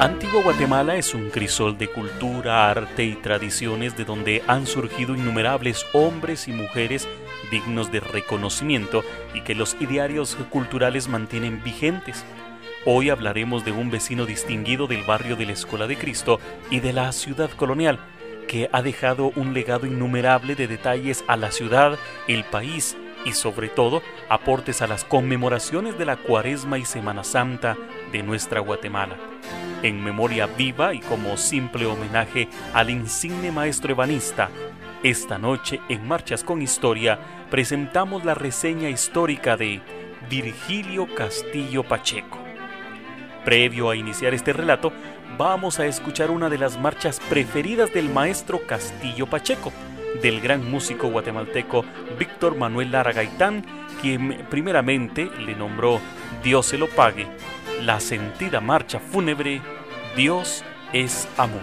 Antigua Guatemala es un crisol de cultura, arte y tradiciones de donde han surgido innumerables hombres y mujeres dignos de reconocimiento y que los idearios culturales mantienen vigentes. Hoy hablaremos de un vecino distinguido del barrio de la Escuela de Cristo y de la ciudad colonial, que ha dejado un legado innumerable de detalles a la ciudad, el país y sobre todo aportes a las conmemoraciones de la Cuaresma y Semana Santa de nuestra Guatemala en memoria viva y como simple homenaje al insigne maestro ebanista, esta noche en Marchas con Historia presentamos la reseña histórica de Virgilio Castillo Pacheco. Previo a iniciar este relato, vamos a escuchar una de las marchas preferidas del maestro Castillo Pacheco, del gran músico guatemalteco Víctor Manuel Lara Gaitán, quien primeramente le nombró Dios se lo pague, la sentida marcha fúnebre Dios es amor.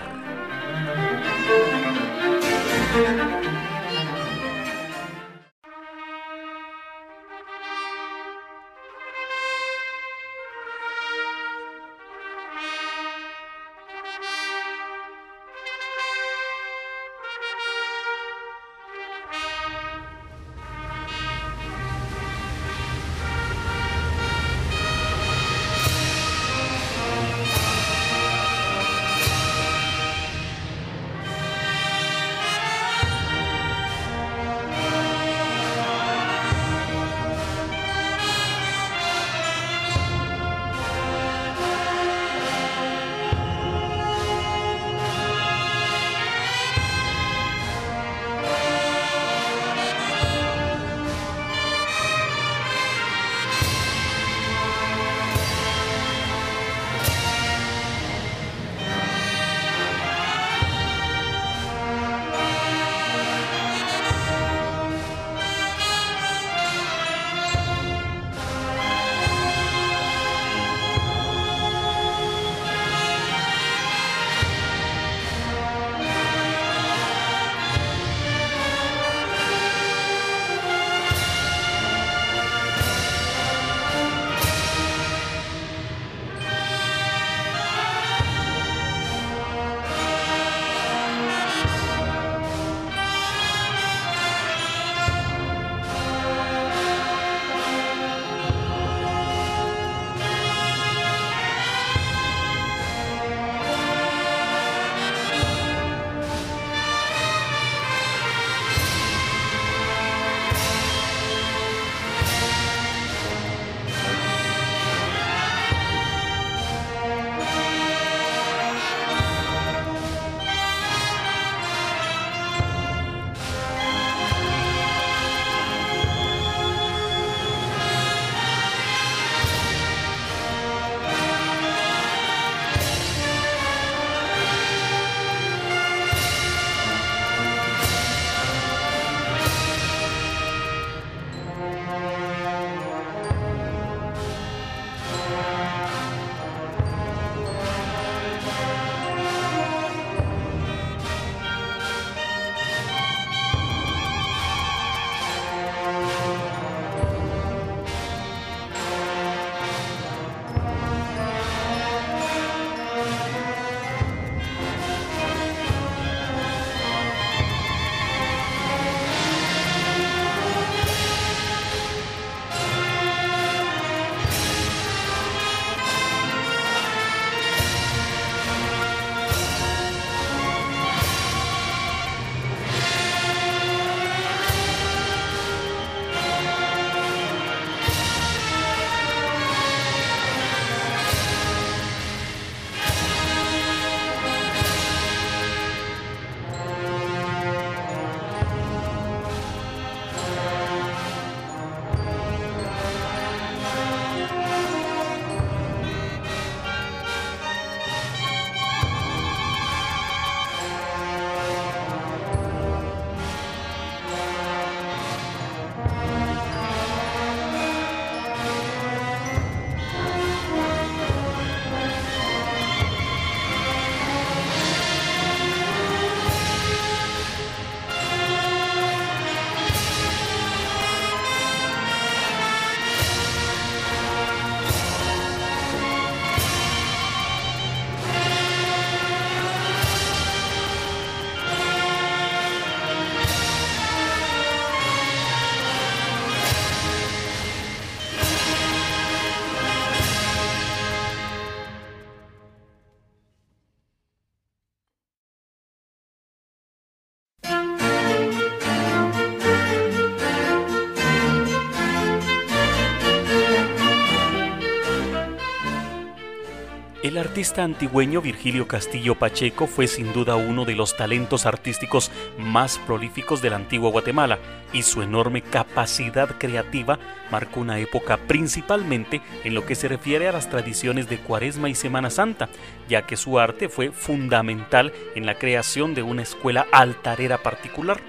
Artista antigüeño Virgilio Castillo Pacheco fue sin duda uno de los talentos artísticos más prolíficos de la antigua Guatemala y su enorme capacidad creativa marcó una época principalmente en lo que se refiere a las tradiciones de Cuaresma y Semana Santa, ya que su arte fue fundamental en la creación de una escuela altarera particular.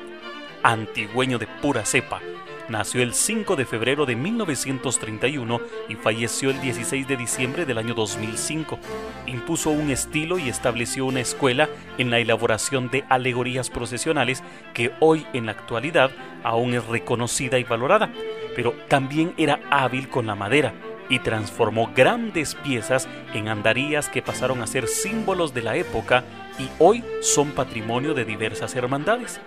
Antigüeño de pura cepa, Nació el 5 de febrero de 1931 y falleció el 16 de diciembre del año 2005. Impuso un estilo y estableció una escuela en la elaboración de alegorías procesionales que hoy en la actualidad aún es reconocida y valorada, pero también era hábil con la madera y transformó grandes piezas en andarías que pasaron a ser símbolos de la época y hoy son patrimonio de diversas hermandades.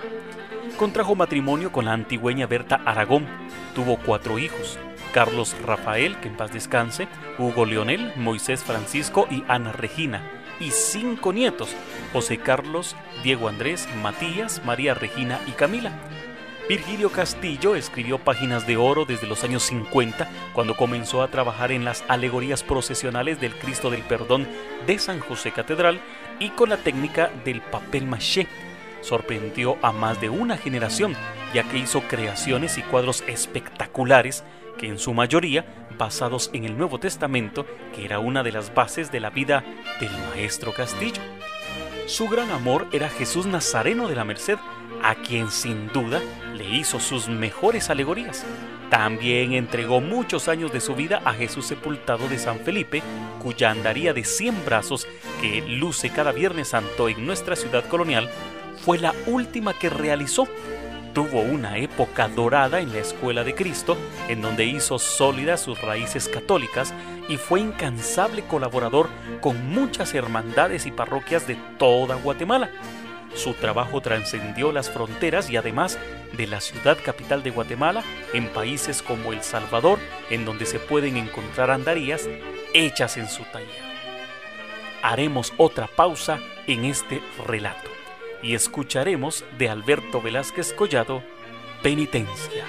Contrajo matrimonio con la antigüeña Berta Aragón. Tuvo cuatro hijos. Carlos Rafael, que en paz descanse, Hugo Leonel, Moisés Francisco y Ana Regina. Y cinco nietos, José Carlos, Diego Andrés, Matías, María Regina y Camila. Virgilio Castillo escribió páginas de oro desde los años 50, cuando comenzó a trabajar en las alegorías procesionales del Cristo del Perdón de San José Catedral y con la técnica del papel maché, sorprendió a más de una generación, ya que hizo creaciones y cuadros espectaculares que en su mayoría basados en el Nuevo Testamento, que era una de las bases de la vida del maestro Castillo. Su gran amor era Jesús Nazareno de la Merced, a quien sin duda le hizo sus mejores alegorías. También entregó muchos años de su vida a Jesús sepultado de San Felipe, cuya andaría de 100 brazos que luce cada Viernes Santo en nuestra ciudad colonial fue la última que realizó. Tuvo una época dorada en la Escuela de Cristo, en donde hizo sólidas sus raíces católicas y fue incansable colaborador con muchas hermandades y parroquias de toda Guatemala. Su trabajo trascendió las fronteras y además de la ciudad capital de Guatemala en países como El Salvador, en donde se pueden encontrar andarías hechas en su taller. Haremos otra pausa en este relato y escucharemos de Alberto Velázquez Collado Penitencia.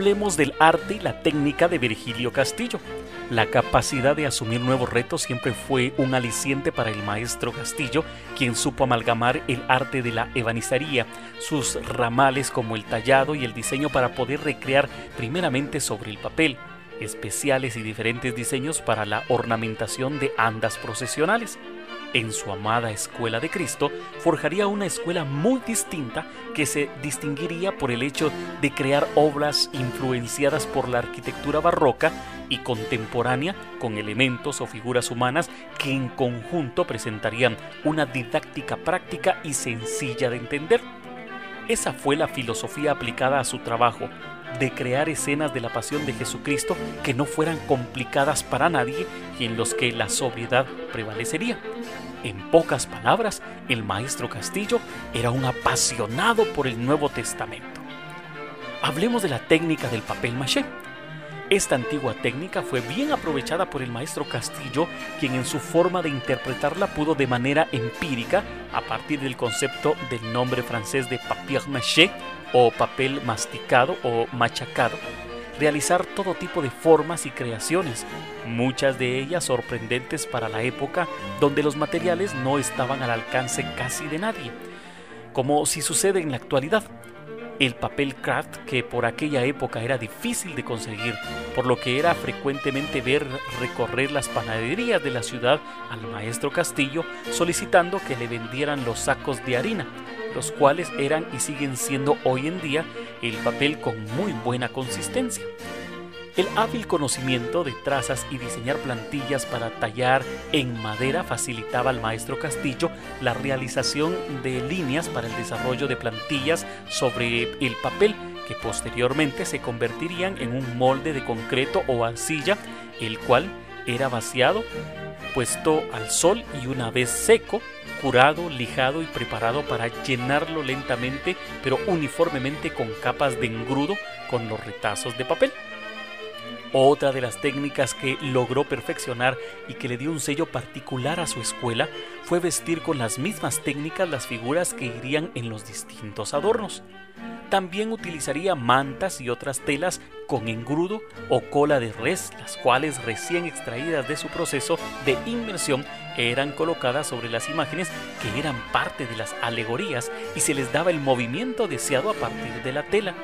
Hablemos del arte y la técnica de Virgilio Castillo. La capacidad de asumir nuevos retos siempre fue un aliciente para el maestro Castillo, quien supo amalgamar el arte de la ebanistería, sus ramales como el tallado y el diseño para poder recrear primeramente sobre el papel, especiales y diferentes diseños para la ornamentación de andas procesionales en su amada escuela de Cristo, forjaría una escuela muy distinta que se distinguiría por el hecho de crear obras influenciadas por la arquitectura barroca y contemporánea con elementos o figuras humanas que en conjunto presentarían una didáctica práctica y sencilla de entender. Esa fue la filosofía aplicada a su trabajo, de crear escenas de la pasión de Jesucristo que no fueran complicadas para nadie y en los que la sobriedad prevalecería. En pocas palabras, el maestro Castillo era un apasionado por el Nuevo Testamento. Hablemos de la técnica del papel maché. Esta antigua técnica fue bien aprovechada por el maestro Castillo, quien en su forma de interpretarla pudo de manera empírica, a partir del concepto del nombre francés de papier maché o papel masticado o machacado, realizar todo tipo de formas y creaciones, muchas de ellas sorprendentes para la época donde los materiales no estaban al alcance casi de nadie, como si sucede en la actualidad. El papel craft que por aquella época era difícil de conseguir, por lo que era frecuentemente ver recorrer las panaderías de la ciudad al maestro Castillo solicitando que le vendieran los sacos de harina, los cuales eran y siguen siendo hoy en día el papel con muy buena consistencia. El hábil conocimiento de trazas y diseñar plantillas para tallar en madera facilitaba al maestro Castillo la realización de líneas para el desarrollo de plantillas sobre el papel que posteriormente se convertirían en un molde de concreto o arcilla, el cual era vaciado, puesto al sol y una vez seco, curado, lijado y preparado para llenarlo lentamente pero uniformemente con capas de engrudo con los retazos de papel. Otra de las técnicas que logró perfeccionar y que le dio un sello particular a su escuela fue vestir con las mismas técnicas las figuras que irían en los distintos adornos. También utilizaría mantas y otras telas con engrudo o cola de res, las cuales recién extraídas de su proceso de inmersión eran colocadas sobre las imágenes que eran parte de las alegorías y se les daba el movimiento deseado a partir de la tela,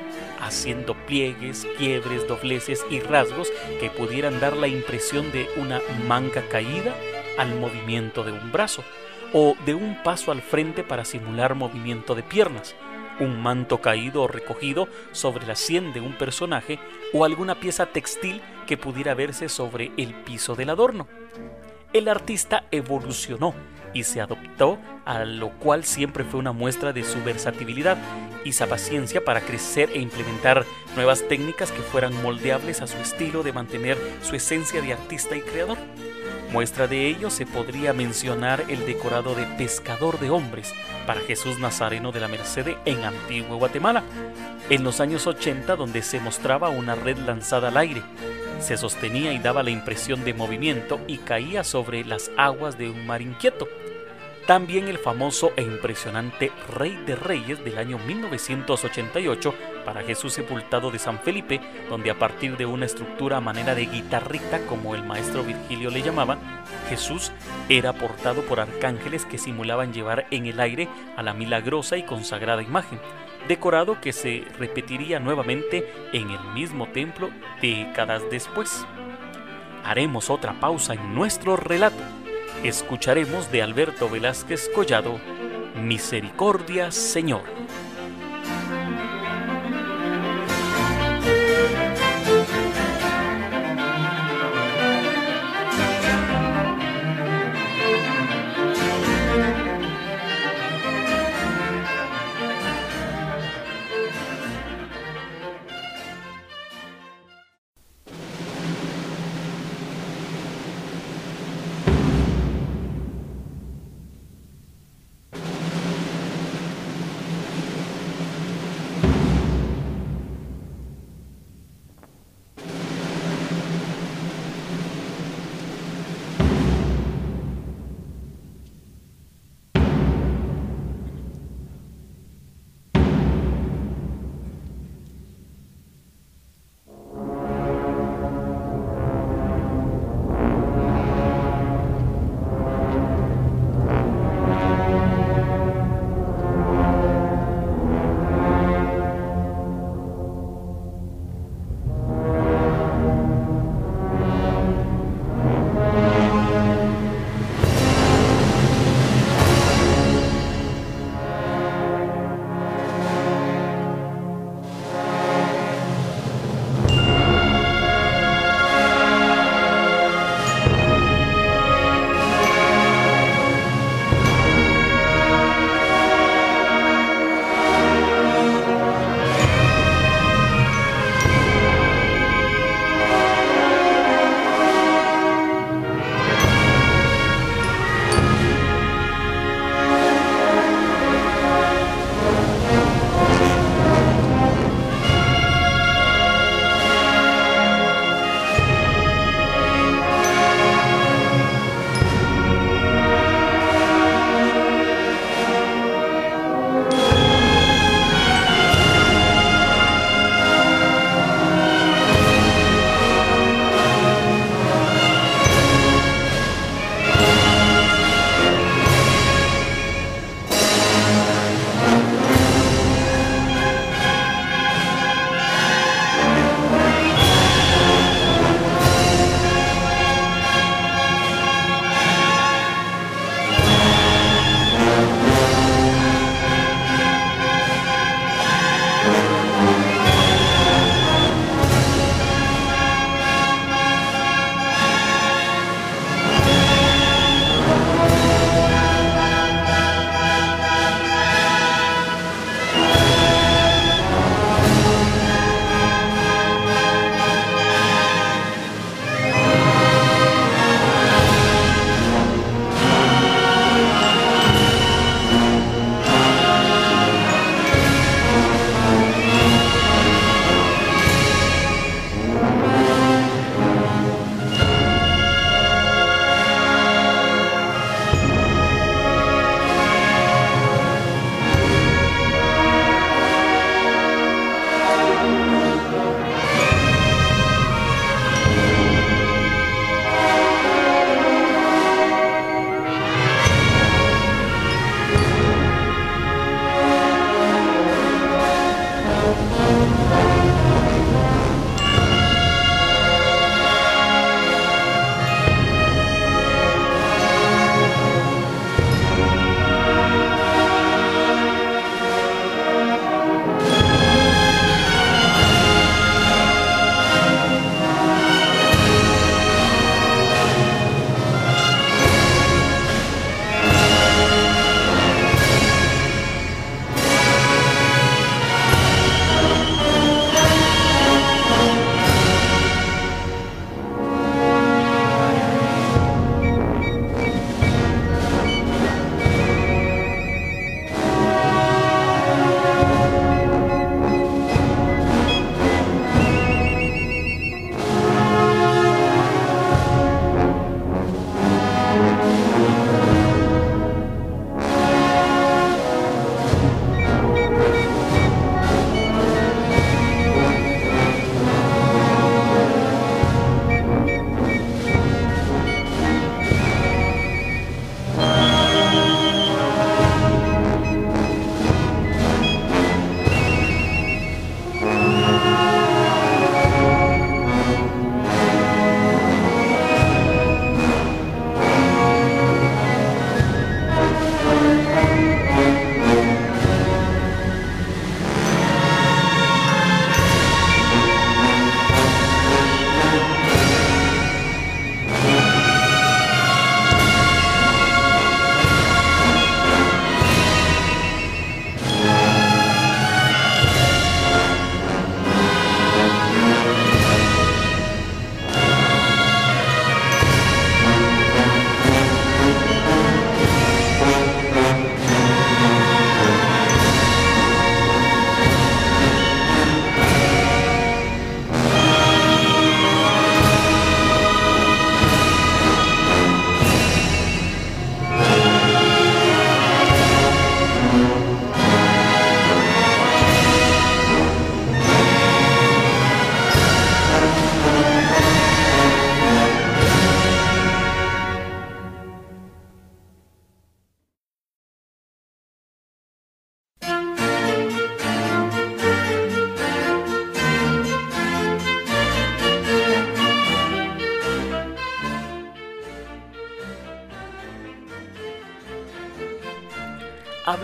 haciendo pliegues, quiebres, dobleces y rasgos que pudieran dar la impresión de una manga caída al movimiento de un brazo o de un paso al frente para simular movimiento de piernas un manto caído o recogido sobre la sien de un personaje o alguna pieza textil que pudiera verse sobre el piso del adorno. El artista evolucionó y se adoptó, a lo cual siempre fue una muestra de su versatilidad y su paciencia para crecer e implementar nuevas técnicas que fueran moldeables a su estilo de mantener su esencia de artista y creador. Muestra de ello se podría mencionar el decorado de pescador de hombres para Jesús Nazareno de la Merced en Antigua Guatemala, en los años 80 donde se mostraba una red lanzada al aire. Se sostenía y daba la impresión de movimiento y caía sobre las aguas de un mar inquieto. También el famoso e impresionante Rey de Reyes del año 1988 para Jesús sepultado de San Felipe, donde a partir de una estructura a manera de guitarrita, como el maestro Virgilio le llamaba, Jesús era portado por arcángeles que simulaban llevar en el aire a la milagrosa y consagrada imagen, decorado que se repetiría nuevamente en el mismo templo décadas después. Haremos otra pausa en nuestro relato escucharemos de Alberto Velázquez Collado, Misericordia Señor.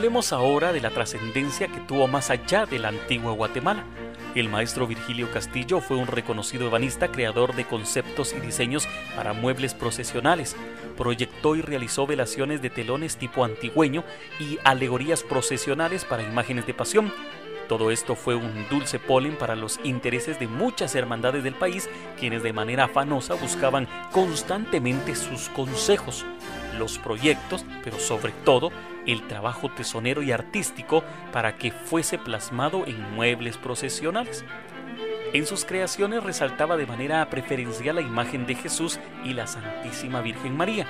Hablemos ahora de la trascendencia que tuvo más allá de la antigua Guatemala. El maestro Virgilio Castillo fue un reconocido ebanista, creador de conceptos y diseños para muebles procesionales. Proyectó y realizó velaciones de telones tipo antigüeño y alegorías procesionales para imágenes de pasión. Todo esto fue un dulce polen para los intereses de muchas hermandades del país, quienes de manera afanosa buscaban constantemente sus consejos, los proyectos, pero sobre todo el trabajo tesonero y artístico para que fuese plasmado en muebles procesionales. En sus creaciones resaltaba de manera preferencial la imagen de Jesús y la Santísima Virgen María,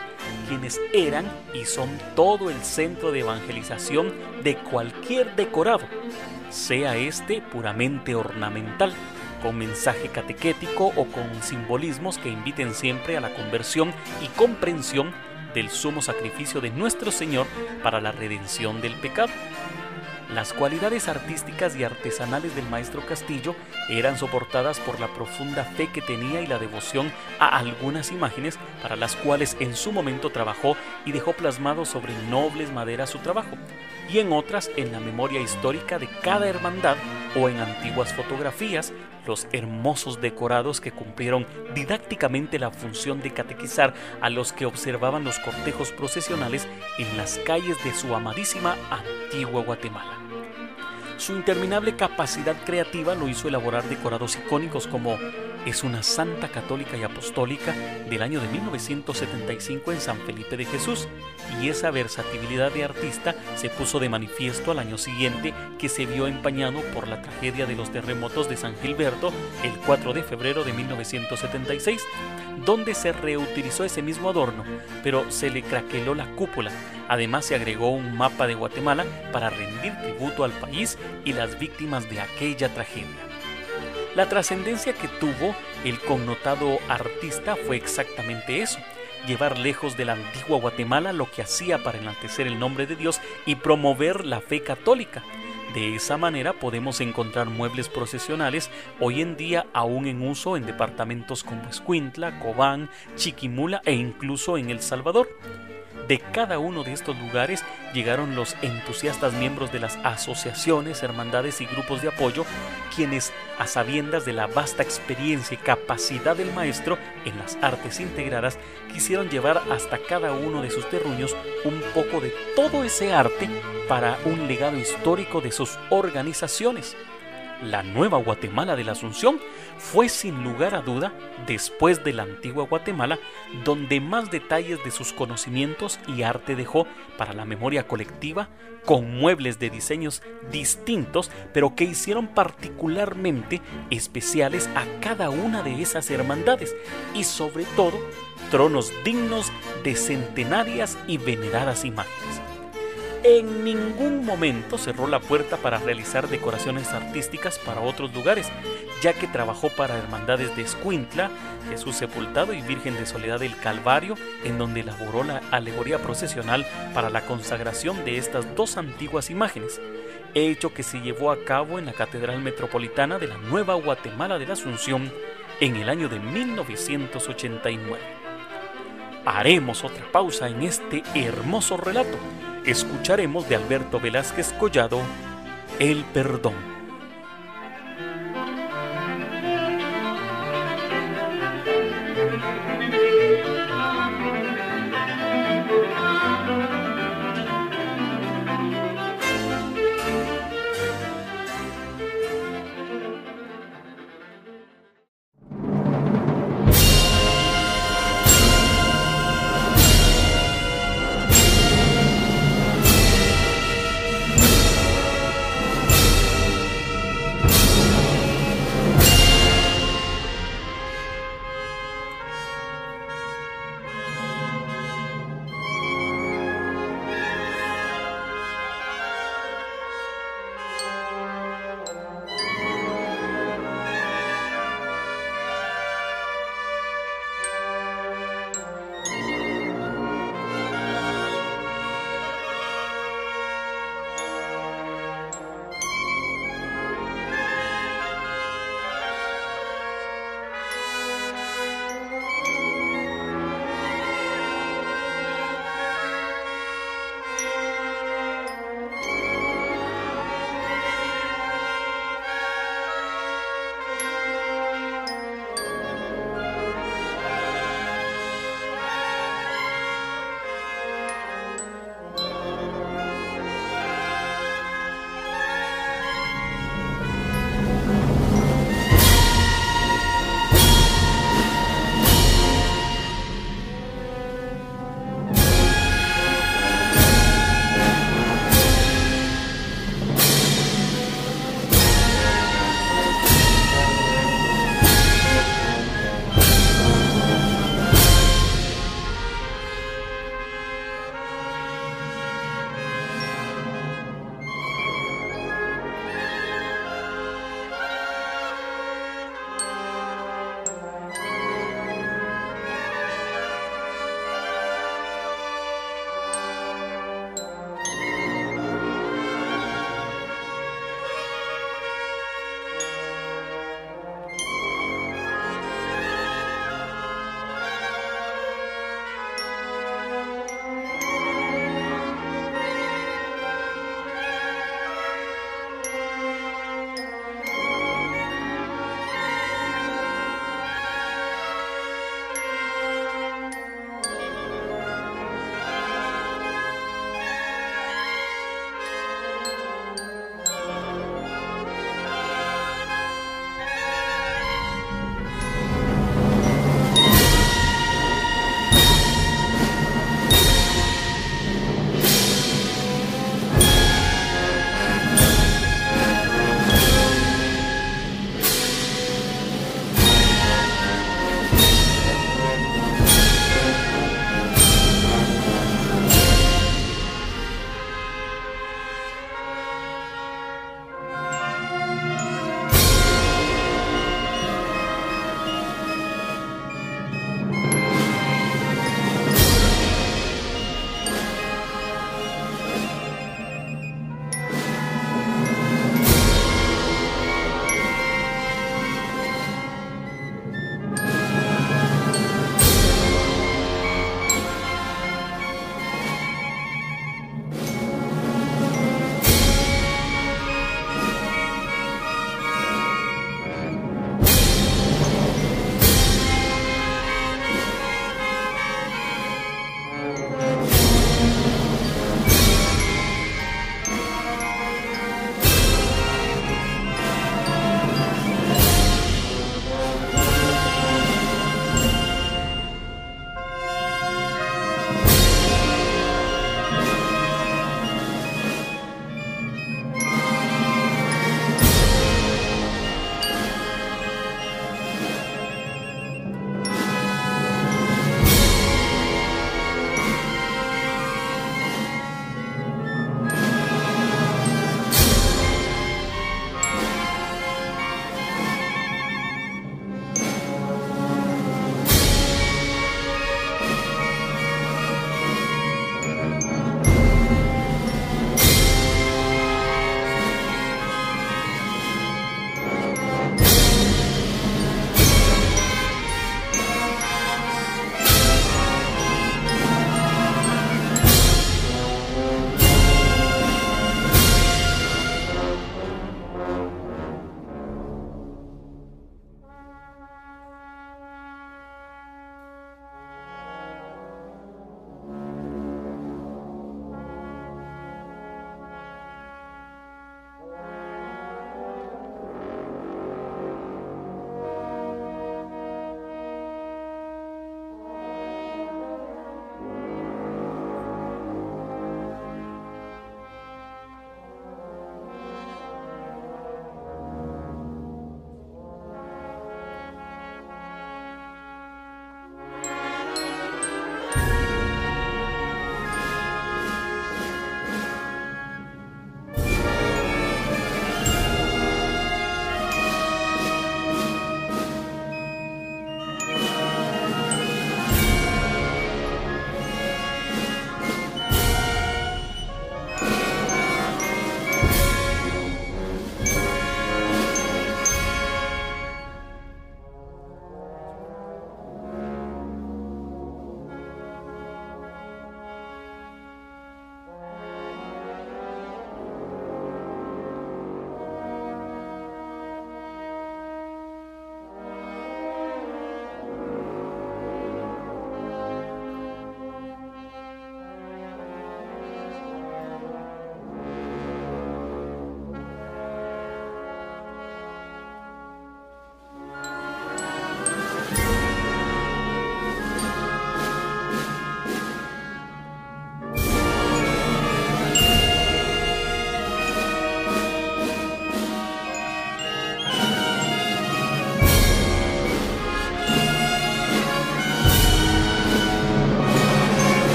quienes eran y son todo el centro de evangelización de cualquier decorado, sea este puramente ornamental, con mensaje catequético o con simbolismos que inviten siempre a la conversión y comprensión del sumo sacrificio de nuestro Señor para la redención del pecado. Las cualidades artísticas y artesanales del maestro Castillo eran soportadas por la profunda fe que tenía y la devoción a algunas imágenes para las cuales en su momento trabajó y dejó plasmado sobre nobles maderas su trabajo, y en otras en la memoria histórica de cada hermandad o en antiguas fotografías, los hermosos decorados que cumplieron didácticamente la función de catequizar a los que observaban los cortejos procesionales en las calles de su amadísima antigua Guatemala. Su interminable capacidad creativa lo hizo elaborar decorados icónicos como es una santa católica y apostólica del año de 1975 en San Felipe de Jesús, y esa versatilidad de artista se puso de manifiesto al año siguiente que se vio empañado por la tragedia de los terremotos de San Gilberto el 4 de febrero de 1976, donde se reutilizó ese mismo adorno, pero se le craqueló la cúpula. Además se agregó un mapa de Guatemala para rendir tributo al país y las víctimas de aquella tragedia. La trascendencia que tuvo el connotado artista fue exactamente eso, llevar lejos de la antigua Guatemala lo que hacía para enaltecer el nombre de Dios y promover la fe católica. De esa manera podemos encontrar muebles procesionales hoy en día aún en uso en departamentos como Escuintla, Cobán, Chiquimula e incluso en El Salvador. De cada uno de estos lugares llegaron los entusiastas miembros de las asociaciones, hermandades y grupos de apoyo, quienes, a sabiendas de la vasta experiencia y capacidad del maestro en las artes integradas, quisieron llevar hasta cada uno de sus terruños un poco de todo ese arte para un legado histórico de sus organizaciones la nueva Guatemala de la Asunción fue sin lugar a duda, después de la antigua Guatemala, donde más detalles de sus conocimientos y arte dejó para la memoria colectiva, con muebles de diseños distintos, pero que hicieron particularmente especiales a cada una de esas hermandades y sobre todo tronos dignos de centenarias y veneradas imágenes en ningún momento cerró la puerta para realizar decoraciones artísticas para otros lugares, ya que trabajó para hermandades de Escuintla, Jesús Sepultado y Virgen de Soledad del Calvario, en donde elaboró la alegoría procesional para la consagración de estas dos antiguas imágenes, hecho que se llevó a cabo en la Catedral Metropolitana de la Nueva Guatemala de la Asunción en el año de 1989. Haremos otra pausa en este hermoso relato escucharemos de Alberto Velázquez Collado El Perdón.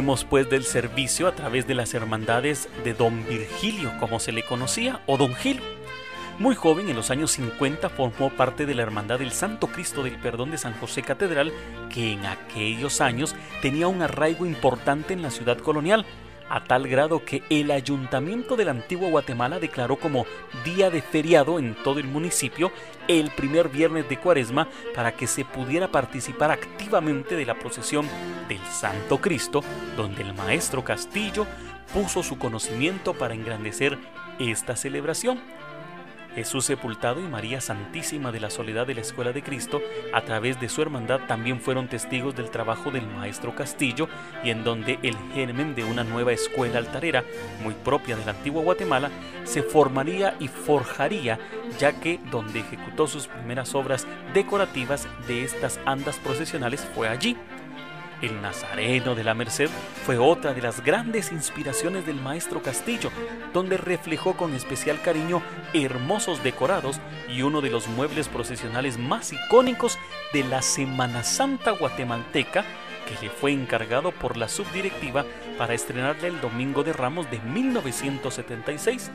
Leemos pues del servicio a través de las hermandades de Don Virgilio, como se le conocía, o Don Gil. Muy joven, en los años 50, formó parte de la Hermandad del Santo Cristo del Perdón de San José Catedral, que en aquellos años tenía un arraigo importante en la ciudad colonial, a tal grado que el ayuntamiento del antiguo Guatemala declaró como día de feriado en todo el municipio el primer viernes de cuaresma para que se pudiera participar activamente de la procesión del Santo Cristo, donde el maestro Castillo puso su conocimiento para engrandecer esta celebración. Jesús sepultado y María Santísima de la Soledad de la Escuela de Cristo, a través de su hermandad también fueron testigos del trabajo del maestro Castillo y en donde el germen de una nueva escuela altarera, muy propia del antiguo Guatemala, se formaría y forjaría, ya que donde ejecutó sus primeras obras decorativas de estas andas procesionales fue allí. El Nazareno de la Merced fue otra de las grandes inspiraciones del maestro Castillo, donde reflejó con especial cariño hermosos decorados y uno de los muebles procesionales más icónicos de la Semana Santa guatemalteca que le fue encargado por la subdirectiva para estrenarle el Domingo de Ramos de 1976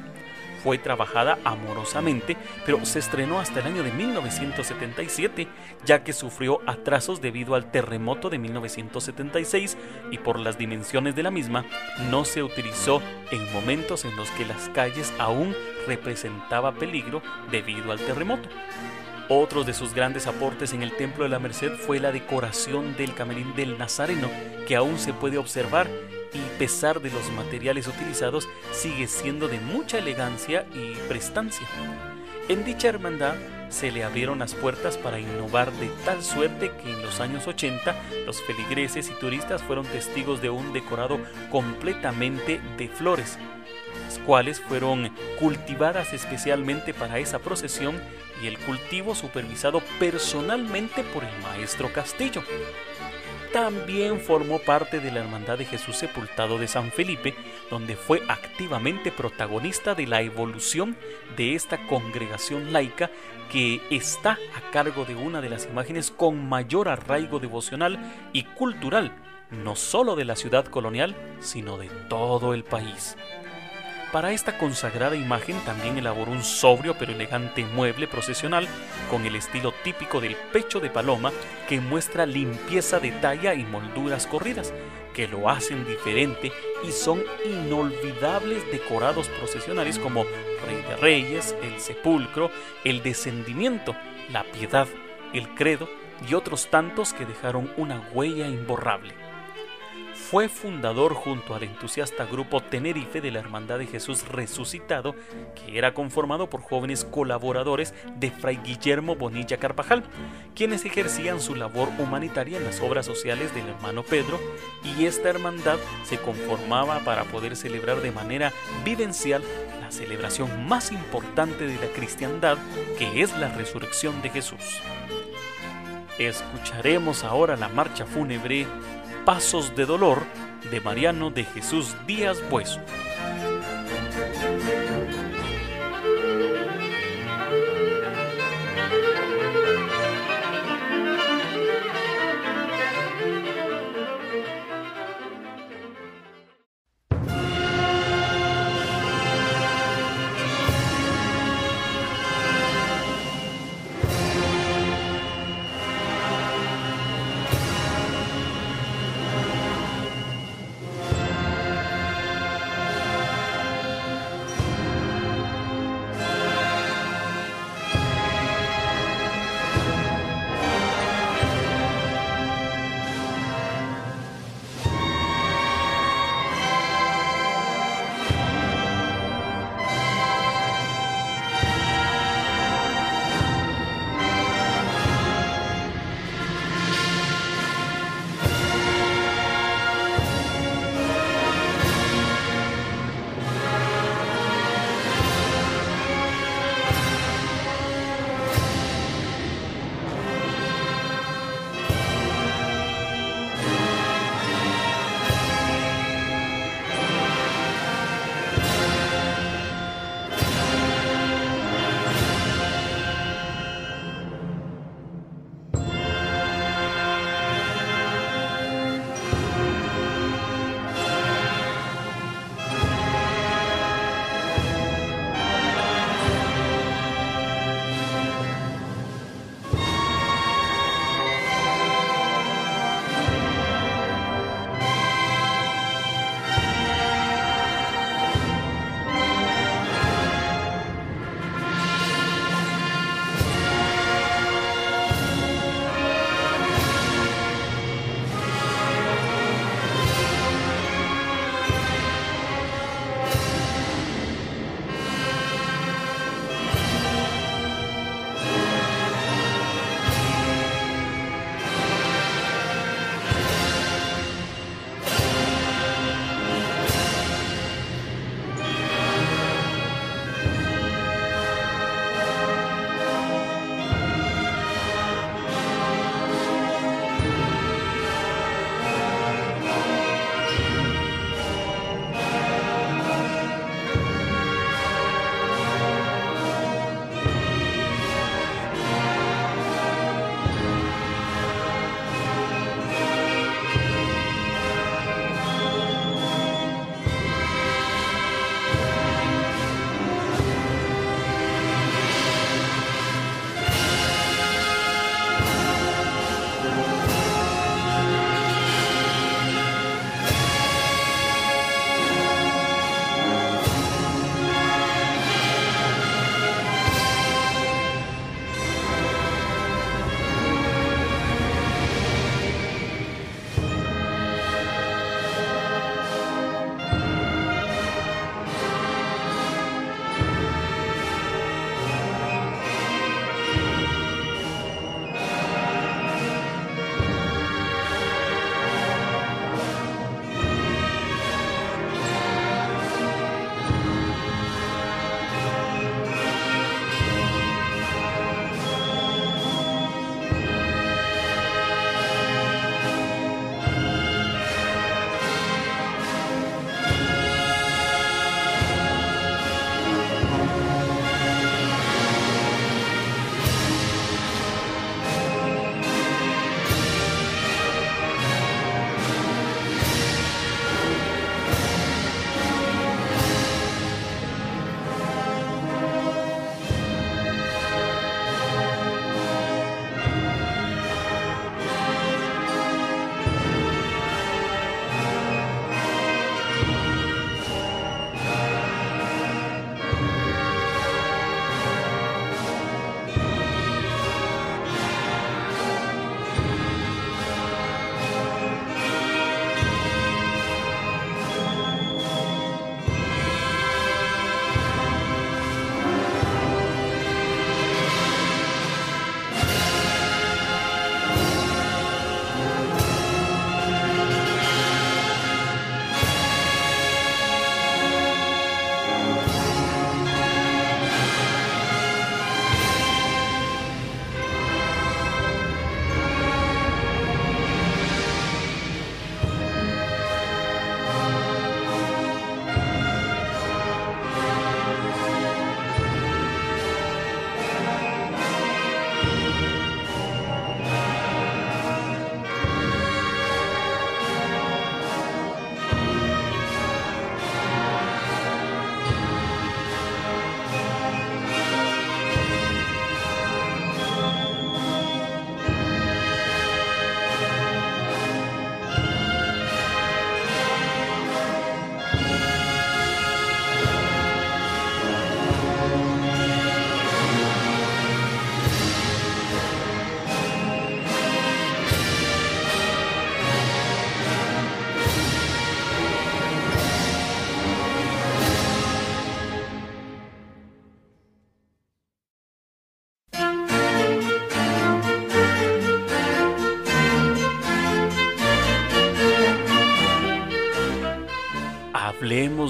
fue trabajada amorosamente, pero se estrenó hasta el año de 1977, ya que sufrió atrasos debido al terremoto de 1976 y por las dimensiones de la misma no se utilizó en momentos en los que las calles aún representaba peligro debido al terremoto. Otro de sus grandes aportes en el Templo de la Merced fue la decoración del camerín del Nazareno, que aún se puede observar y pesar de los materiales utilizados sigue siendo de mucha elegancia y prestancia. En dicha hermandad se le abrieron las puertas para innovar de tal suerte que en los años 80 los feligreses y turistas fueron testigos de un decorado completamente de flores, las cuales fueron cultivadas especialmente para esa procesión y el cultivo supervisado personalmente por el maestro Castillo también formó parte de la Hermandad de Jesús Sepultado de San Felipe, donde fue activamente protagonista de la evolución de esta congregación laica que está a cargo de una de las imágenes con mayor arraigo devocional y cultural, no solo de la ciudad colonial, sino de todo el país. Para esta consagrada imagen también elaboró un sobrio pero elegante mueble procesional con el estilo típico del pecho de paloma que muestra limpieza de talla y molduras corridas, que lo hacen diferente y son inolvidables decorados procesionales como Rey de Reyes, el Sepulcro, el Descendimiento, la Piedad, el Credo y otros tantos que dejaron una huella imborrable. Fue fundador junto al entusiasta grupo Tenerife de la Hermandad de Jesús Resucitado, que era conformado por jóvenes colaboradores de Fray Guillermo Bonilla Carvajal, quienes ejercían su labor humanitaria en las obras sociales del hermano Pedro, y esta hermandad se conformaba para poder celebrar de manera vivencial la celebración más importante de la cristiandad, que es la resurrección de Jesús. Escucharemos ahora la marcha fúnebre Pasos de Dolor de Mariano de Jesús Díaz Bueso.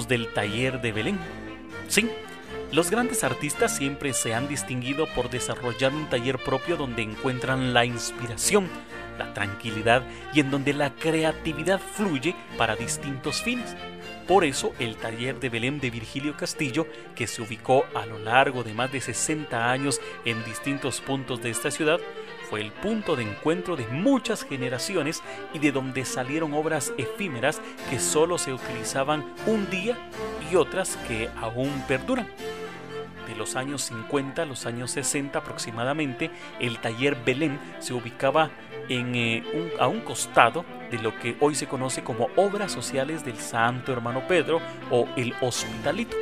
Del taller de Belén. Sí, los grandes artistas siempre se han distinguido por desarrollar un taller propio donde encuentran la inspiración, la tranquilidad y en donde la creatividad fluye para distintos fines. Por eso el taller de Belén de Virgilio Castillo, que se ubicó a lo largo de más de 60 años en distintos puntos de esta ciudad, fue el punto de encuentro de muchas generaciones y de donde salieron obras efímeras que solo se utilizaban un día y otras que aún perduran de los años 50 a los años 60 aproximadamente, el taller Belén se ubicaba en, eh, a un costado de lo que hoy se conoce como Obras Sociales del Santo Hermano Pedro o el Hospitalito.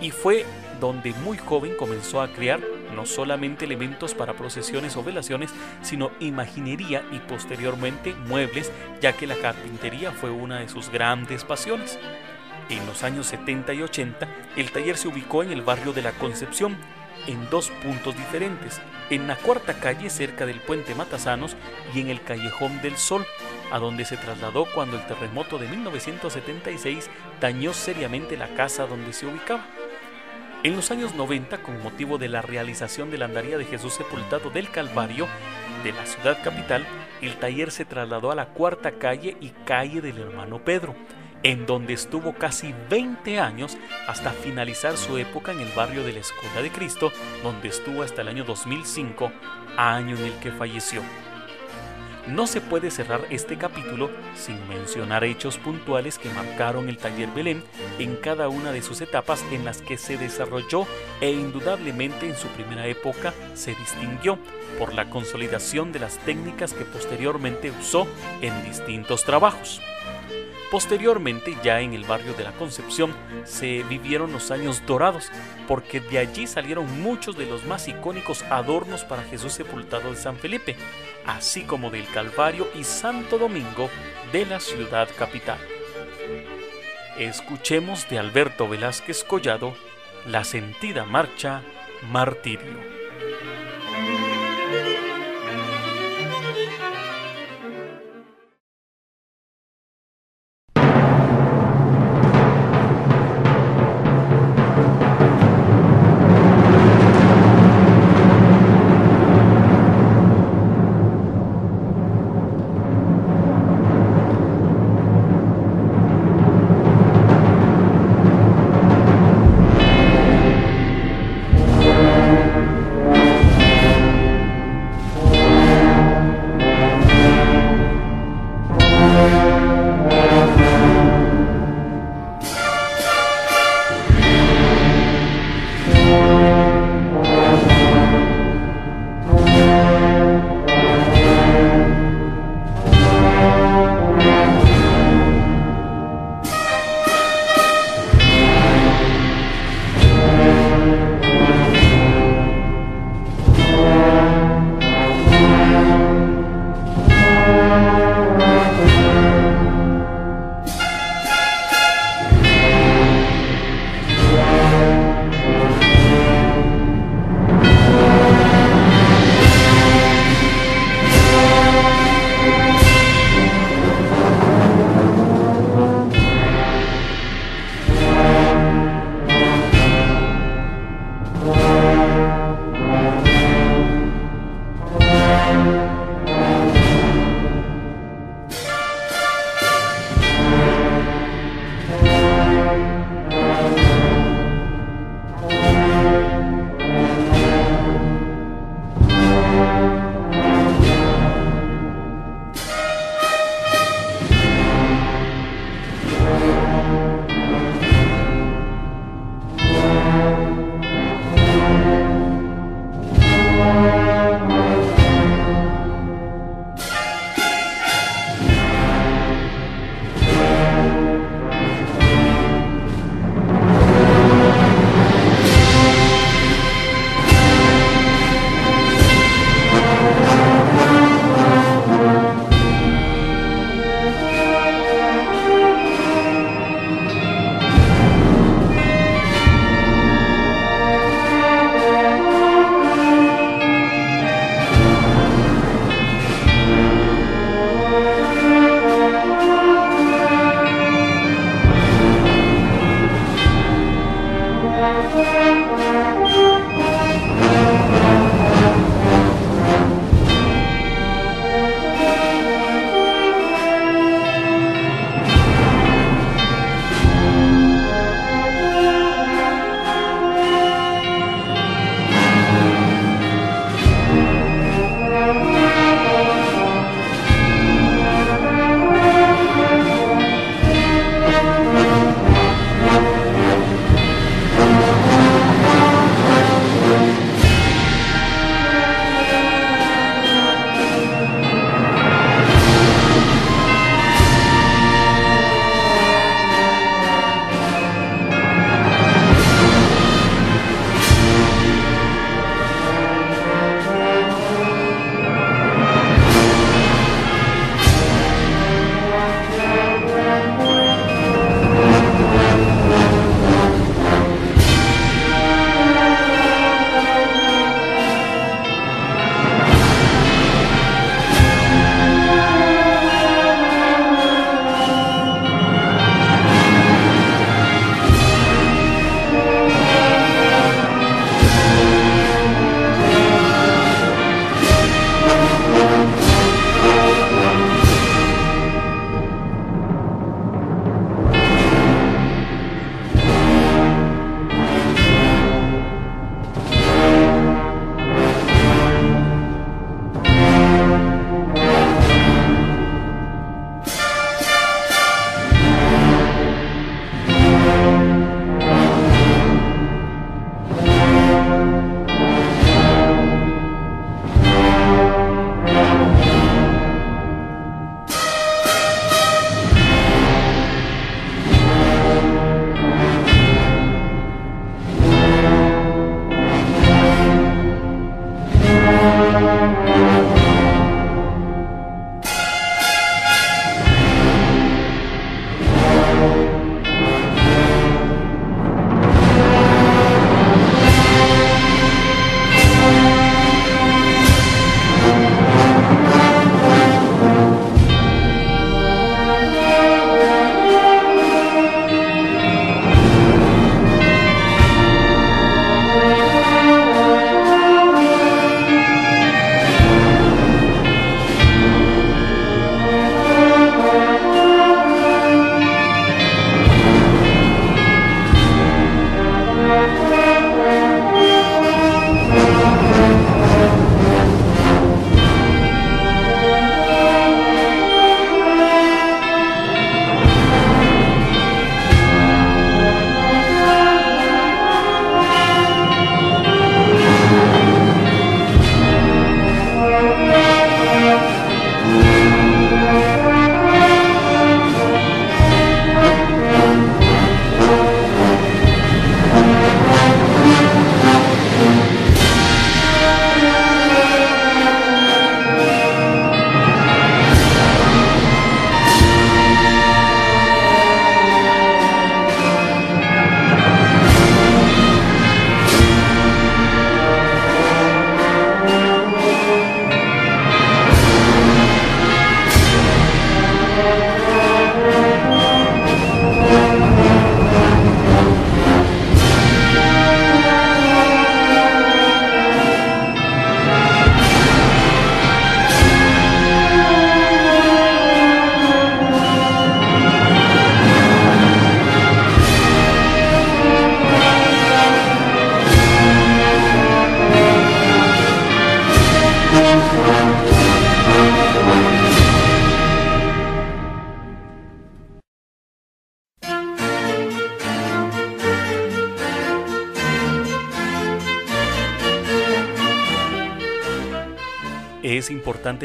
Y fue donde muy joven comenzó a crear no solamente elementos para procesiones o velaciones, sino imaginería y posteriormente muebles, ya que la carpintería fue una de sus grandes pasiones. En los años 70 y 80, el taller se ubicó en el barrio de la Concepción, en dos puntos diferentes, en la cuarta calle cerca del puente Matasanos y en el Callejón del Sol, a donde se trasladó cuando el terremoto de 1976 dañó seriamente la casa donde se ubicaba. En los años 90, con motivo de la realización de la andaría de Jesús sepultado del Calvario de la ciudad capital, el taller se trasladó a la cuarta calle y calle del hermano Pedro, en donde estuvo casi 20 años hasta finalizar su época en el barrio de la Escuela de Cristo, donde estuvo hasta el año 2005, año en el que falleció. No se puede cerrar este capítulo sin mencionar hechos puntuales que marcaron el taller Belén en cada una de sus etapas en las que se desarrolló e indudablemente en su primera época se distinguió por la consolidación de las técnicas que posteriormente usó en distintos trabajos. Posteriormente, ya en el barrio de la Concepción, se vivieron los años dorados, porque de allí salieron muchos de los más icónicos adornos para Jesús sepultado de San Felipe, así como del Calvario y Santo Domingo de la ciudad capital. Escuchemos de Alberto Velázquez Collado la sentida marcha Martirio.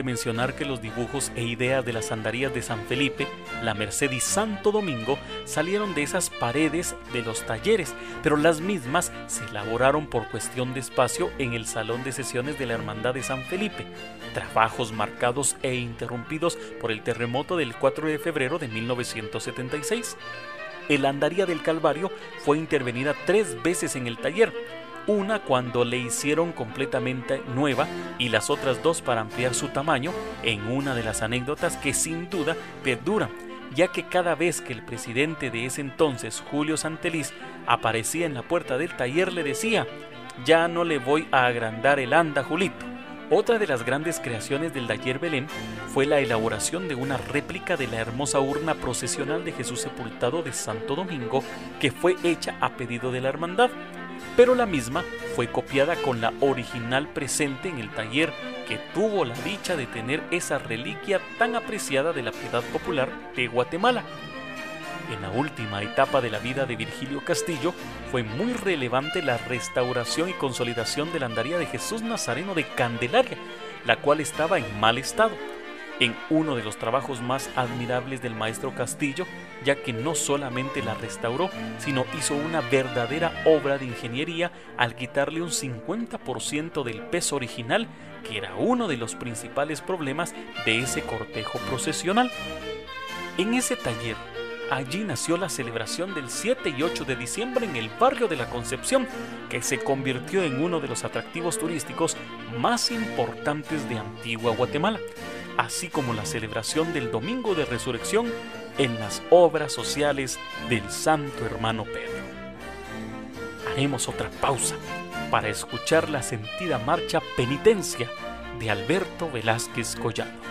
Mencionar que los dibujos e ideas de las andarías de San Felipe, La Merced y Santo Domingo salieron de esas paredes de los talleres, pero las mismas se elaboraron por cuestión de espacio en el Salón de Sesiones de la Hermandad de San Felipe, trabajos marcados e interrumpidos por el terremoto del 4 de febrero de 1976. El Andaría del Calvario fue intervenida tres veces en el taller, una cuando le hicieron completamente nueva y las otras dos para ampliar su tamaño en una de las anécdotas que sin duda perduran ya que cada vez que el presidente de ese entonces, Julio Santeliz, aparecía en la puerta del taller le decía, ya no le voy a agrandar el anda, Julito. Otra de las grandes creaciones del taller Belén fue la elaboración de una réplica de la hermosa urna procesional de Jesús sepultado de Santo Domingo que fue hecha a pedido de la hermandad, pero la misma fue copiada con la original presente en el taller que tuvo la dicha de tener esa reliquia tan apreciada de la piedad popular de Guatemala. En la última etapa de la vida de Virgilio Castillo fue muy relevante la restauración y consolidación de la andaría de Jesús Nazareno de Candelaria, la cual estaba en mal estado. En uno de los trabajos más admirables del maestro Castillo, ya que no solamente la restauró, sino hizo una verdadera obra de ingeniería al quitarle un 50% del peso original, que era uno de los principales problemas de ese cortejo procesional. En ese taller Allí nació la celebración del 7 y 8 de diciembre en el barrio de la Concepción, que se convirtió en uno de los atractivos turísticos más importantes de Antigua Guatemala, así como la celebración del Domingo de Resurrección en las obras sociales del Santo Hermano Pedro. Haremos otra pausa para escuchar la sentida marcha Penitencia de Alberto Velázquez Collado.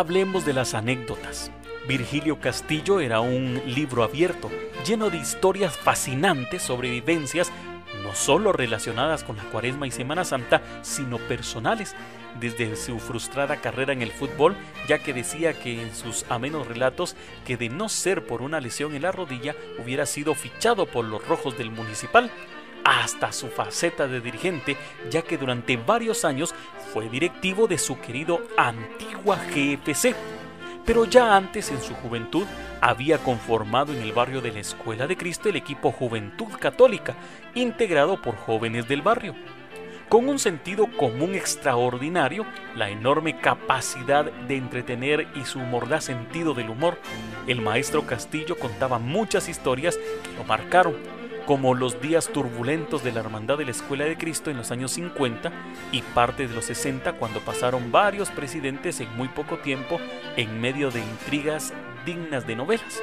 Hablemos de las anécdotas. Virgilio Castillo era un libro abierto, lleno de historias fascinantes sobre vivencias no solo relacionadas con la Cuaresma y Semana Santa, sino personales, desde su frustrada carrera en el fútbol, ya que decía que en sus amenos relatos que de no ser por una lesión en la rodilla hubiera sido fichado por los rojos del municipal, hasta su faceta de dirigente, ya que durante varios años fue directivo de su querido Antigua GFC. Pero ya antes, en su juventud, había conformado en el barrio de la Escuela de Cristo el equipo Juventud Católica, integrado por jóvenes del barrio. Con un sentido común extraordinario, la enorme capacidad de entretener y su mordaz sentido del humor, el maestro Castillo contaba muchas historias que lo marcaron, como los días turbulentos de la Hermandad de la Escuela de Cristo en los años 50 y parte de los 60 cuando pasaron varios presidentes en muy poco tiempo en medio de intrigas dignas de novelas.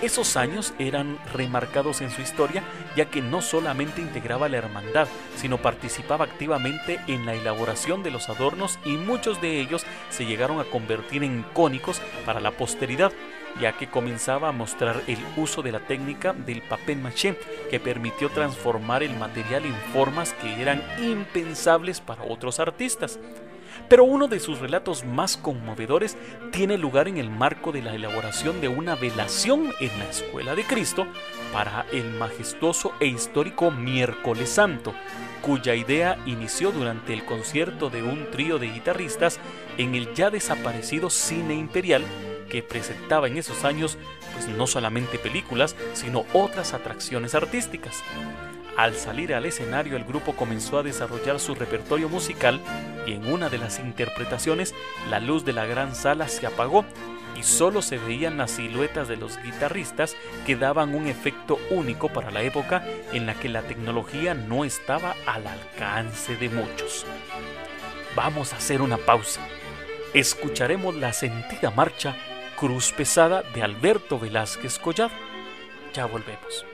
Esos años eran remarcados en su historia ya que no solamente integraba la hermandad, sino participaba activamente en la elaboración de los adornos y muchos de ellos se llegaron a convertir en icónicos para la posteridad, ya que comenzaba a mostrar el uso de la técnica del papel maché, que permitió transformar el material en formas que eran impensables para otros artistas. Pero uno de sus relatos más conmovedores tiene lugar en el marco de la elaboración de una velación en la Escuela de Cristo para el majestuoso e histórico Miércoles Santo, cuya idea inició durante el concierto de un trío de guitarristas en el ya desaparecido Cine Imperial que presentaba en esos años pues no solamente películas, sino otras atracciones artísticas. Al salir al escenario el grupo comenzó a desarrollar su repertorio musical y en una de las interpretaciones la luz de la gran sala se apagó y solo se veían las siluetas de los guitarristas que daban un efecto único para la época en la que la tecnología no estaba al alcance de muchos. Vamos a hacer una pausa. Escucharemos la sentida marcha Cruz Pesada de Alberto Velázquez Collado. Ya volvemos.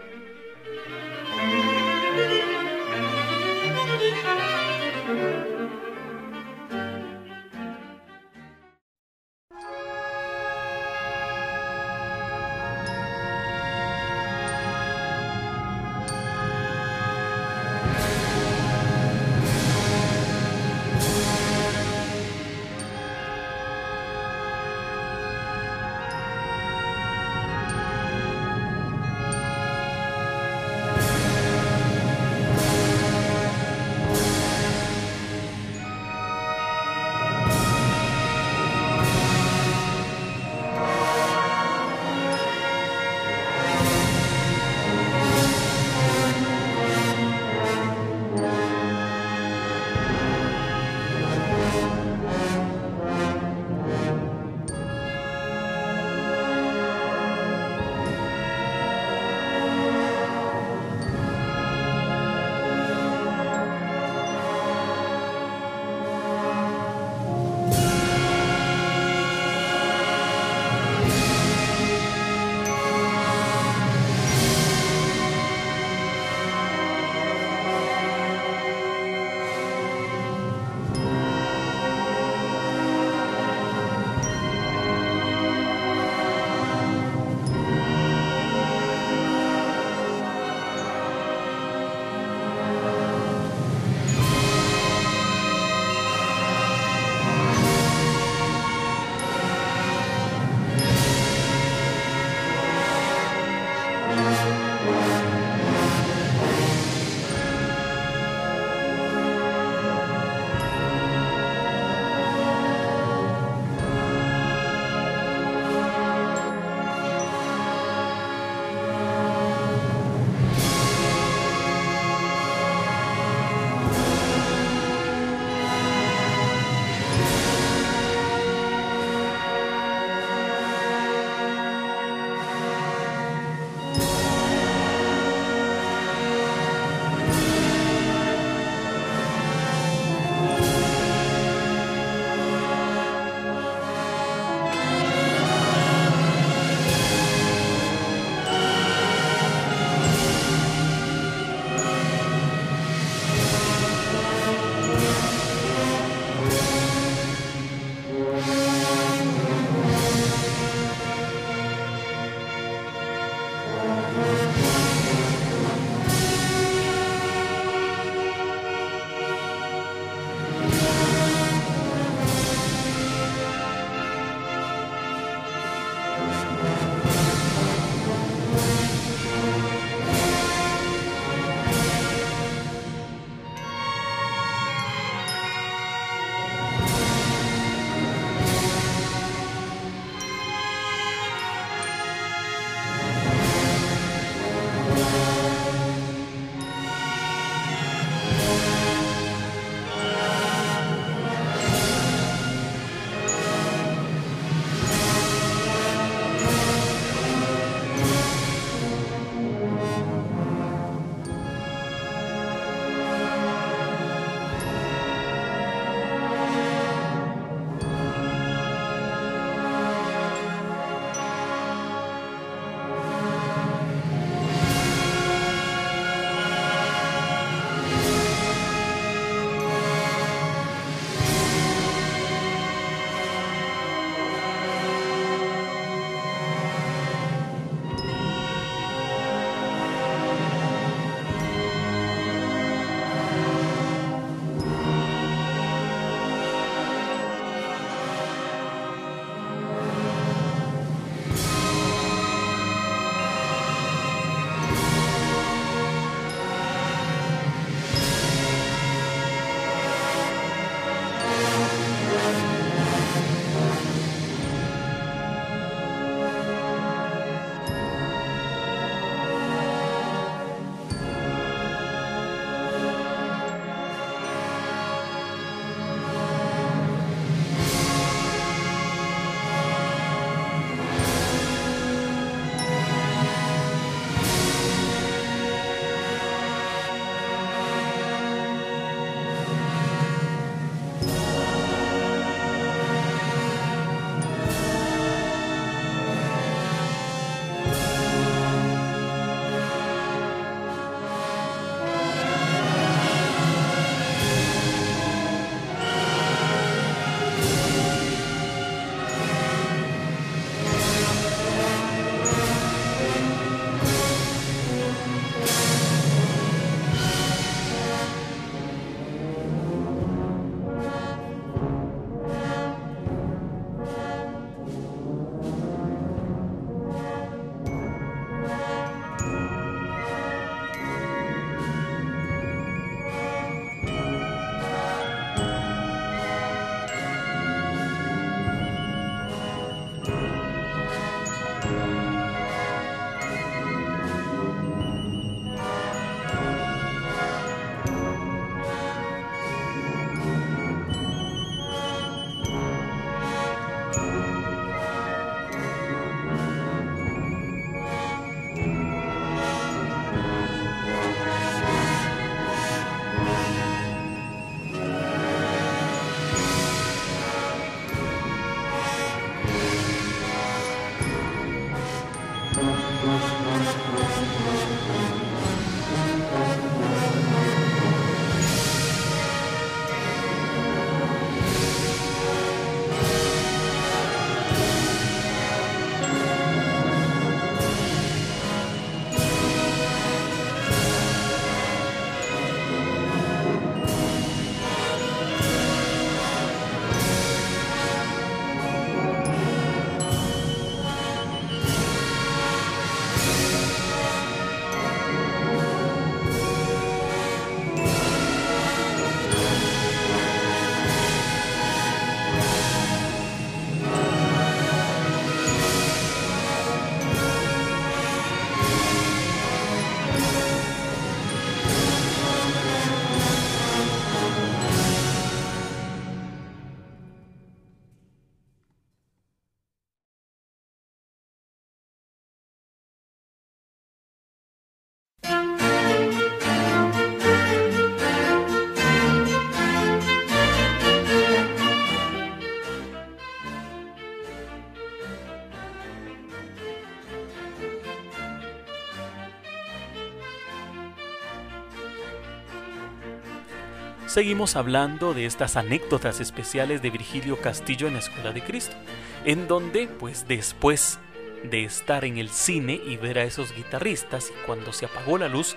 Seguimos hablando de estas anécdotas especiales de Virgilio Castillo en la Escuela de Cristo, en donde, pues después de estar en el cine y ver a esos guitarristas y cuando se apagó la luz,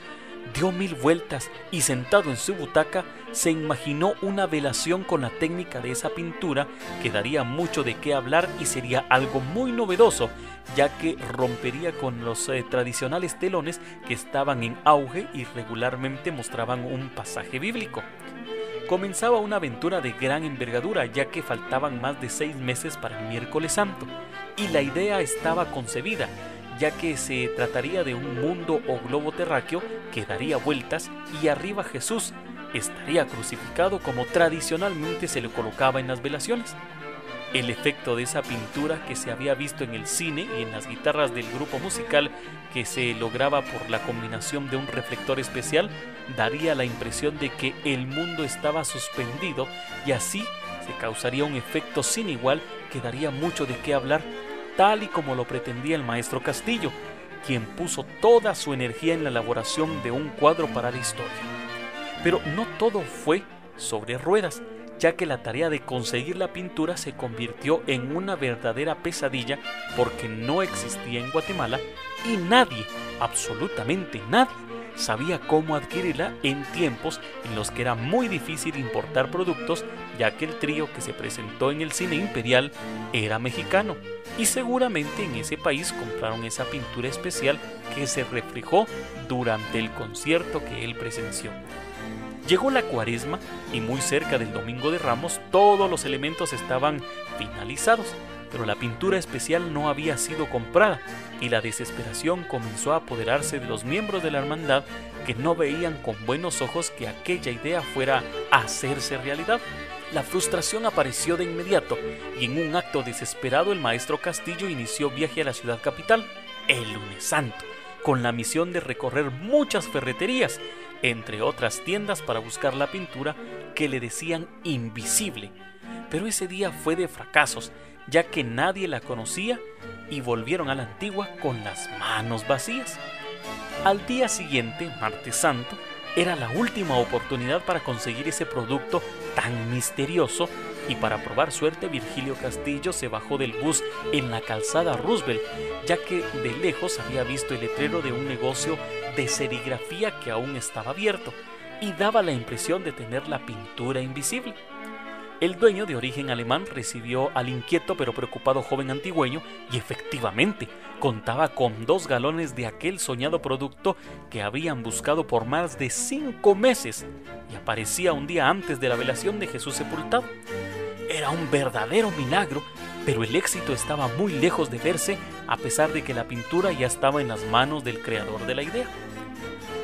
dio mil vueltas y sentado en su butaca se imaginó una velación con la técnica de esa pintura que daría mucho de qué hablar y sería algo muy novedoso, ya que rompería con los eh, tradicionales telones que estaban en auge y regularmente mostraban un pasaje bíblico. Comenzaba una aventura de gran envergadura ya que faltaban más de seis meses para el miércoles santo y la idea estaba concebida ya que se trataría de un mundo o globo terráqueo que daría vueltas y arriba Jesús estaría crucificado como tradicionalmente se le colocaba en las velaciones. El efecto de esa pintura que se había visto en el cine y en las guitarras del grupo musical que se lograba por la combinación de un reflector especial daría la impresión de que el mundo estaba suspendido y así se causaría un efecto sin igual que daría mucho de qué hablar tal y como lo pretendía el maestro Castillo, quien puso toda su energía en la elaboración de un cuadro para la historia. Pero no todo fue sobre ruedas, ya que la tarea de conseguir la pintura se convirtió en una verdadera pesadilla porque no existía en Guatemala y nadie, absolutamente nadie, sabía cómo adquirirla en tiempos en los que era muy difícil importar productos, ya que el trío que se presentó en el cine imperial era mexicano y seguramente en ese país compraron esa pintura especial que se reflejó durante el concierto que él presenció. Llegó la cuaresma y muy cerca del Domingo de Ramos todos los elementos estaban finalizados, pero la pintura especial no había sido comprada y la desesperación comenzó a apoderarse de los miembros de la hermandad que no veían con buenos ojos que aquella idea fuera a hacerse realidad. La frustración apareció de inmediato y en un acto desesperado el maestro Castillo inició viaje a la ciudad capital, el lunes santo, con la misión de recorrer muchas ferreterías, entre otras tiendas para buscar la pintura que le decían invisible. Pero ese día fue de fracasos, ya que nadie la conocía y volvieron a la antigua con las manos vacías. Al día siguiente, martes santo, era la última oportunidad para conseguir ese producto tan misterioso y para probar suerte Virgilio Castillo se bajó del bus en la calzada Roosevelt, ya que de lejos había visto el letrero de un negocio de serigrafía que aún estaba abierto y daba la impresión de tener la pintura invisible. El dueño de origen alemán recibió al inquieto pero preocupado joven antigüeño y efectivamente contaba con dos galones de aquel soñado producto que habían buscado por más de cinco meses y aparecía un día antes de la velación de Jesús sepultado. Era un verdadero milagro, pero el éxito estaba muy lejos de verse a pesar de que la pintura ya estaba en las manos del creador de la idea.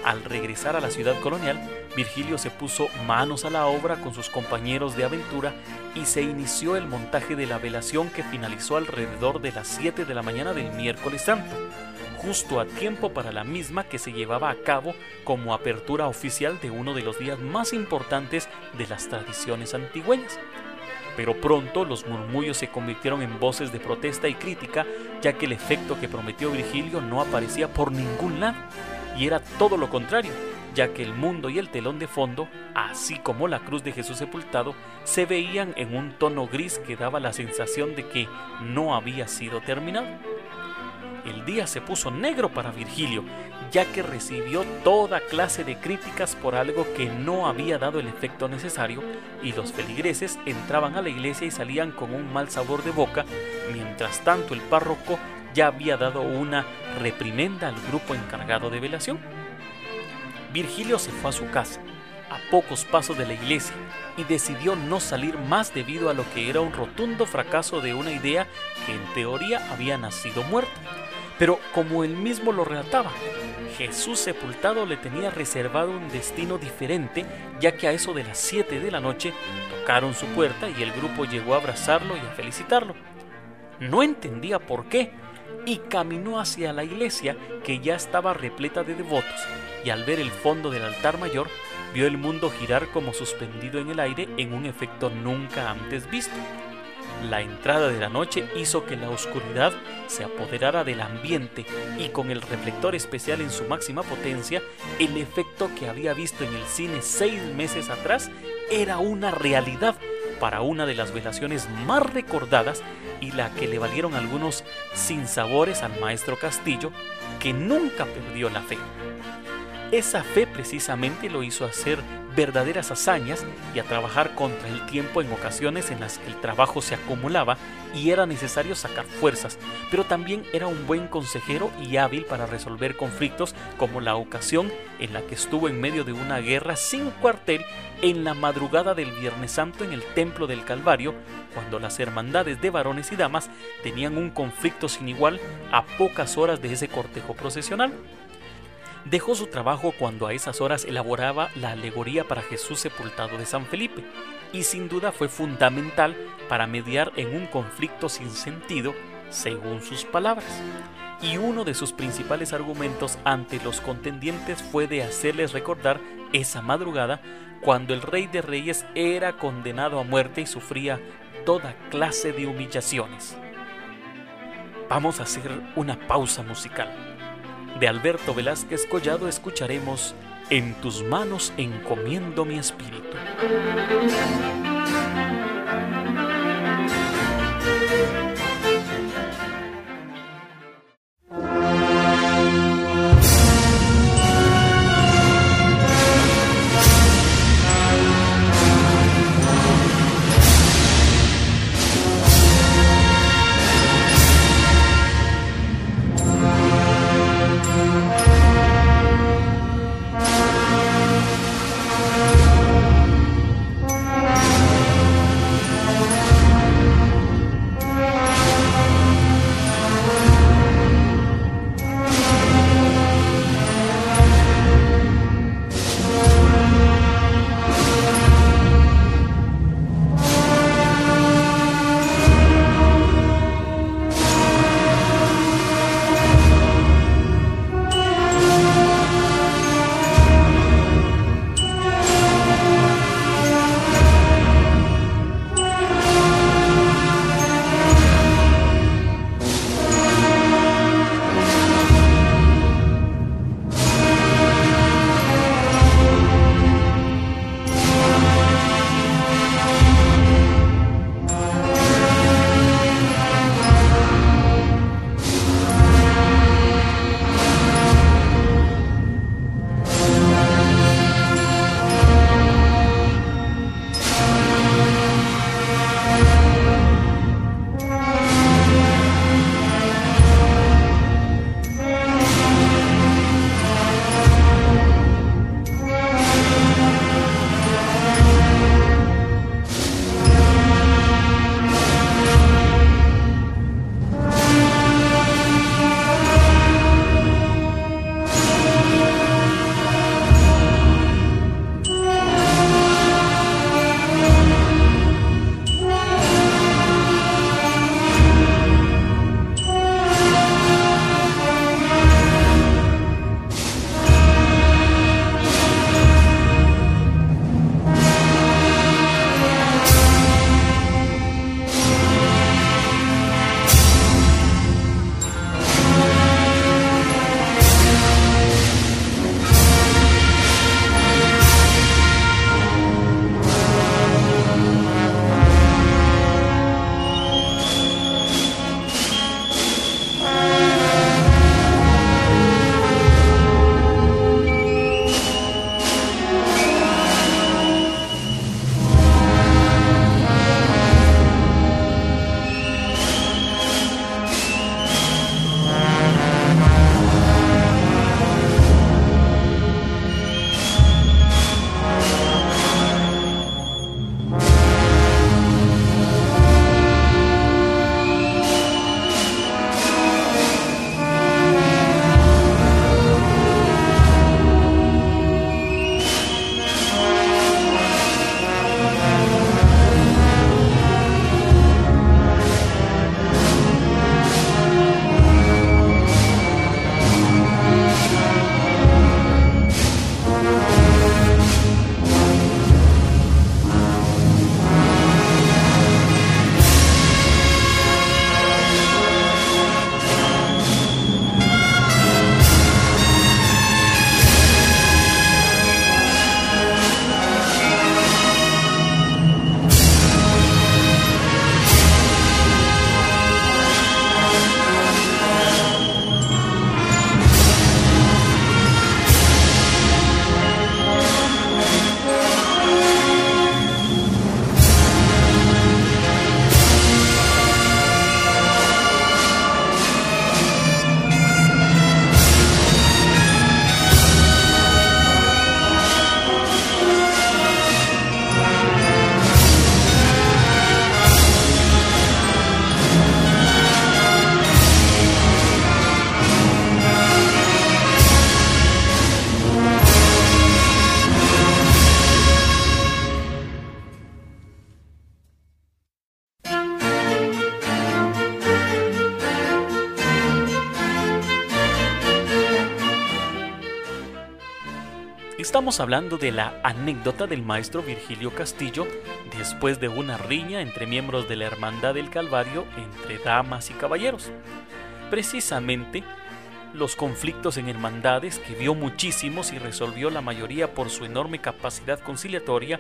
Al regresar a la ciudad colonial, Virgilio se puso manos a la obra con sus compañeros de aventura y se inició el montaje de la velación que finalizó alrededor de las 7 de la mañana del miércoles santo, justo a tiempo para la misma que se llevaba a cabo como apertura oficial de uno de los días más importantes de las tradiciones antigüeñas. Pero pronto los murmullos se convirtieron en voces de protesta y crítica, ya que el efecto que prometió Virgilio no aparecía por ningún lado y era todo lo contrario, ya que el mundo y el telón de fondo, así como la cruz de Jesús sepultado, se veían en un tono gris que daba la sensación de que no había sido terminado. El día se puso negro para Virgilio, ya que recibió toda clase de críticas por algo que no había dado el efecto necesario y los feligreses entraban a la iglesia y salían con un mal sabor de boca, mientras tanto el párroco ya había dado una reprimenda al grupo encargado de velación. Virgilio se fue a su casa, a pocos pasos de la iglesia, y decidió no salir más debido a lo que era un rotundo fracaso de una idea que en teoría había nacido muerta. Pero como él mismo lo relataba, Jesús sepultado le tenía reservado un destino diferente, ya que a eso de las 7 de la noche tocaron su puerta y el grupo llegó a abrazarlo y a felicitarlo. No entendía por qué, y caminó hacia la iglesia que ya estaba repleta de devotos, y al ver el fondo del altar mayor, vio el mundo girar como suspendido en el aire en un efecto nunca antes visto. La entrada de la noche hizo que la oscuridad se apoderara del ambiente y con el reflector especial en su máxima potencia, el efecto que había visto en el cine seis meses atrás era una realidad para una de las velaciones más recordadas y la que le valieron algunos sinsabores al maestro Castillo, que nunca perdió la fe. Esa fe precisamente lo hizo hacer verdaderas hazañas y a trabajar contra el tiempo en ocasiones en las que el trabajo se acumulaba y era necesario sacar fuerzas, pero también era un buen consejero y hábil para resolver conflictos como la ocasión en la que estuvo en medio de una guerra sin cuartel en la madrugada del Viernes Santo en el Templo del Calvario, cuando las hermandades de varones y damas tenían un conflicto sin igual a pocas horas de ese cortejo procesional. Dejó su trabajo cuando a esas horas elaboraba la alegoría para Jesús sepultado de San Felipe, y sin duda fue fundamental para mediar en un conflicto sin sentido, según sus palabras. Y uno de sus principales argumentos ante los contendientes fue de hacerles recordar esa madrugada cuando el rey de reyes era condenado a muerte y sufría toda clase de humillaciones. Vamos a hacer una pausa musical de Alberto Velázquez Collado escucharemos En tus manos encomiendo mi espíritu. Estamos hablando de la anécdota del maestro Virgilio Castillo después de una riña entre miembros de la Hermandad del Calvario entre damas y caballeros. Precisamente los conflictos en hermandades, que vio muchísimos y resolvió la mayoría por su enorme capacidad conciliatoria,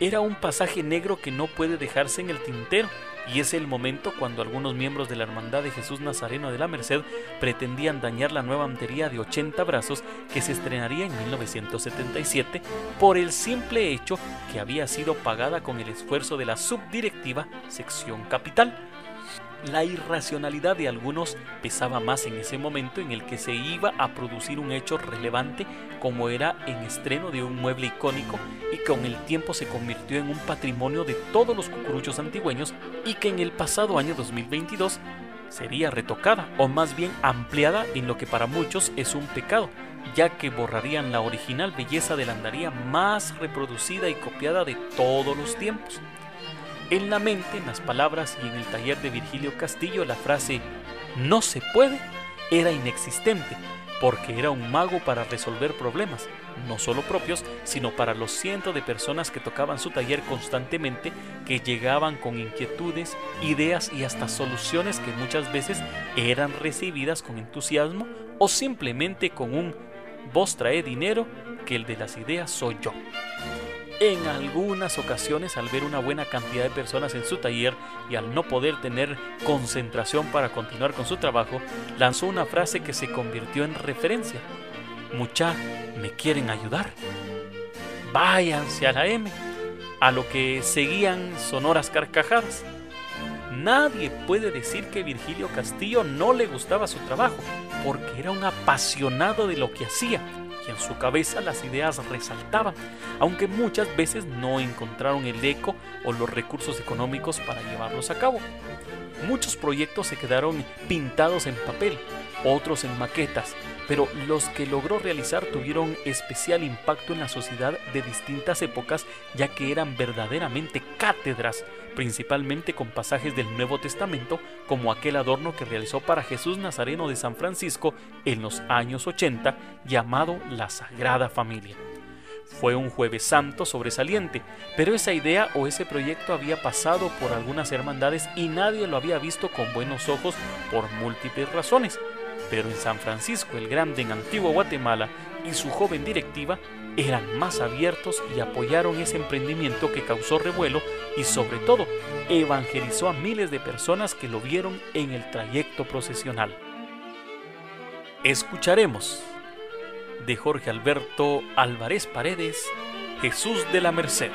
era un pasaje negro que no puede dejarse en el tintero, y es el momento cuando algunos miembros de la Hermandad de Jesús Nazareno de la Merced pretendían dañar la nueva antería de 80 brazos que se estrenaría en 1977 por el simple hecho que había sido pagada con el esfuerzo de la subdirectiva sección capital la irracionalidad de algunos pesaba más en ese momento en el que se iba a producir un hecho relevante como era en estreno de un mueble icónico y que con el tiempo se convirtió en un patrimonio de todos los cucuruchos antigüeños y que en el pasado año 2022 sería retocada o más bien ampliada en lo que para muchos es un pecado, ya que borrarían la original belleza de la andaría más reproducida y copiada de todos los tiempos. En la mente, en las palabras y en el taller de Virgilio Castillo, la frase no se puede era inexistente, porque era un mago para resolver problemas, no solo propios, sino para los cientos de personas que tocaban su taller constantemente, que llegaban con inquietudes, ideas y hasta soluciones que muchas veces eran recibidas con entusiasmo o simplemente con un vos trae dinero, que el de las ideas soy yo. En algunas ocasiones, al ver una buena cantidad de personas en su taller y al no poder tener concentración para continuar con su trabajo, lanzó una frase que se convirtió en referencia. Mucha, ¿me quieren ayudar? Váyanse a la M. A lo que seguían sonoras carcajadas. Nadie puede decir que Virgilio Castillo no le gustaba su trabajo, porque era un apasionado de lo que hacía y en su cabeza las ideas resaltaban, aunque muchas veces no encontraron el eco o los recursos económicos para llevarlos a cabo. Muchos proyectos se quedaron pintados en papel, otros en maquetas, pero los que logró realizar tuvieron especial impacto en la sociedad de distintas épocas, ya que eran verdaderamente cátedras, principalmente con pasajes del Nuevo Testamento, como aquel adorno que realizó para Jesús Nazareno de San Francisco en los años 80, llamado la Sagrada Familia. Fue un jueves santo sobresaliente, pero esa idea o ese proyecto había pasado por algunas hermandades y nadie lo había visto con buenos ojos por múltiples razones pero en San Francisco el Grande en Antigua Guatemala y su joven directiva eran más abiertos y apoyaron ese emprendimiento que causó revuelo y sobre todo evangelizó a miles de personas que lo vieron en el trayecto procesional. Escucharemos de Jorge Alberto Álvarez Paredes, Jesús de la Merced.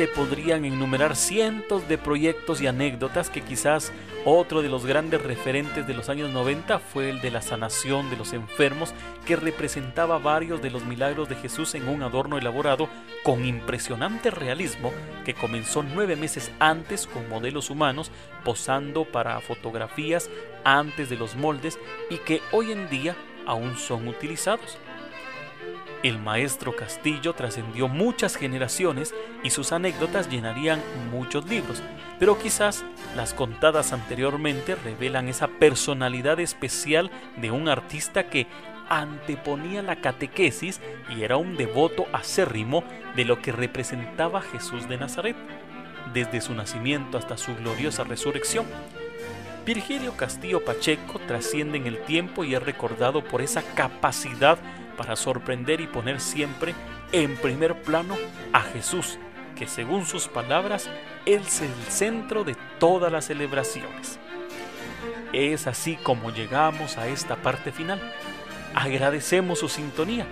Se podrían enumerar cientos de proyectos y anécdotas que quizás otro de los grandes referentes de los años 90 fue el de la sanación de los enfermos que representaba varios de los milagros de Jesús en un adorno elaborado con impresionante realismo que comenzó nueve meses antes con modelos humanos posando para fotografías antes de los moldes y que hoy en día aún son utilizados. El maestro Castillo trascendió muchas generaciones y sus anécdotas llenarían muchos libros, pero quizás las contadas anteriormente revelan esa personalidad especial de un artista que anteponía la catequesis y era un devoto acérrimo de lo que representaba Jesús de Nazaret, desde su nacimiento hasta su gloriosa resurrección. Virgilio Castillo Pacheco trasciende en el tiempo y es recordado por esa capacidad para sorprender y poner siempre en primer plano a Jesús, que según sus palabras es el centro de todas las celebraciones. Es así como llegamos a esta parte final. Agradecemos su sintonía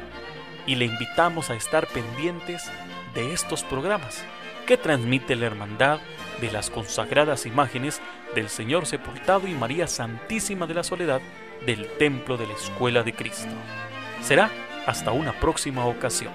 y le invitamos a estar pendientes de estos programas que transmite la hermandad de las consagradas imágenes del Señor sepultado y María Santísima de la Soledad del Templo de la Escuela de Cristo. Será hasta una próxima ocasión.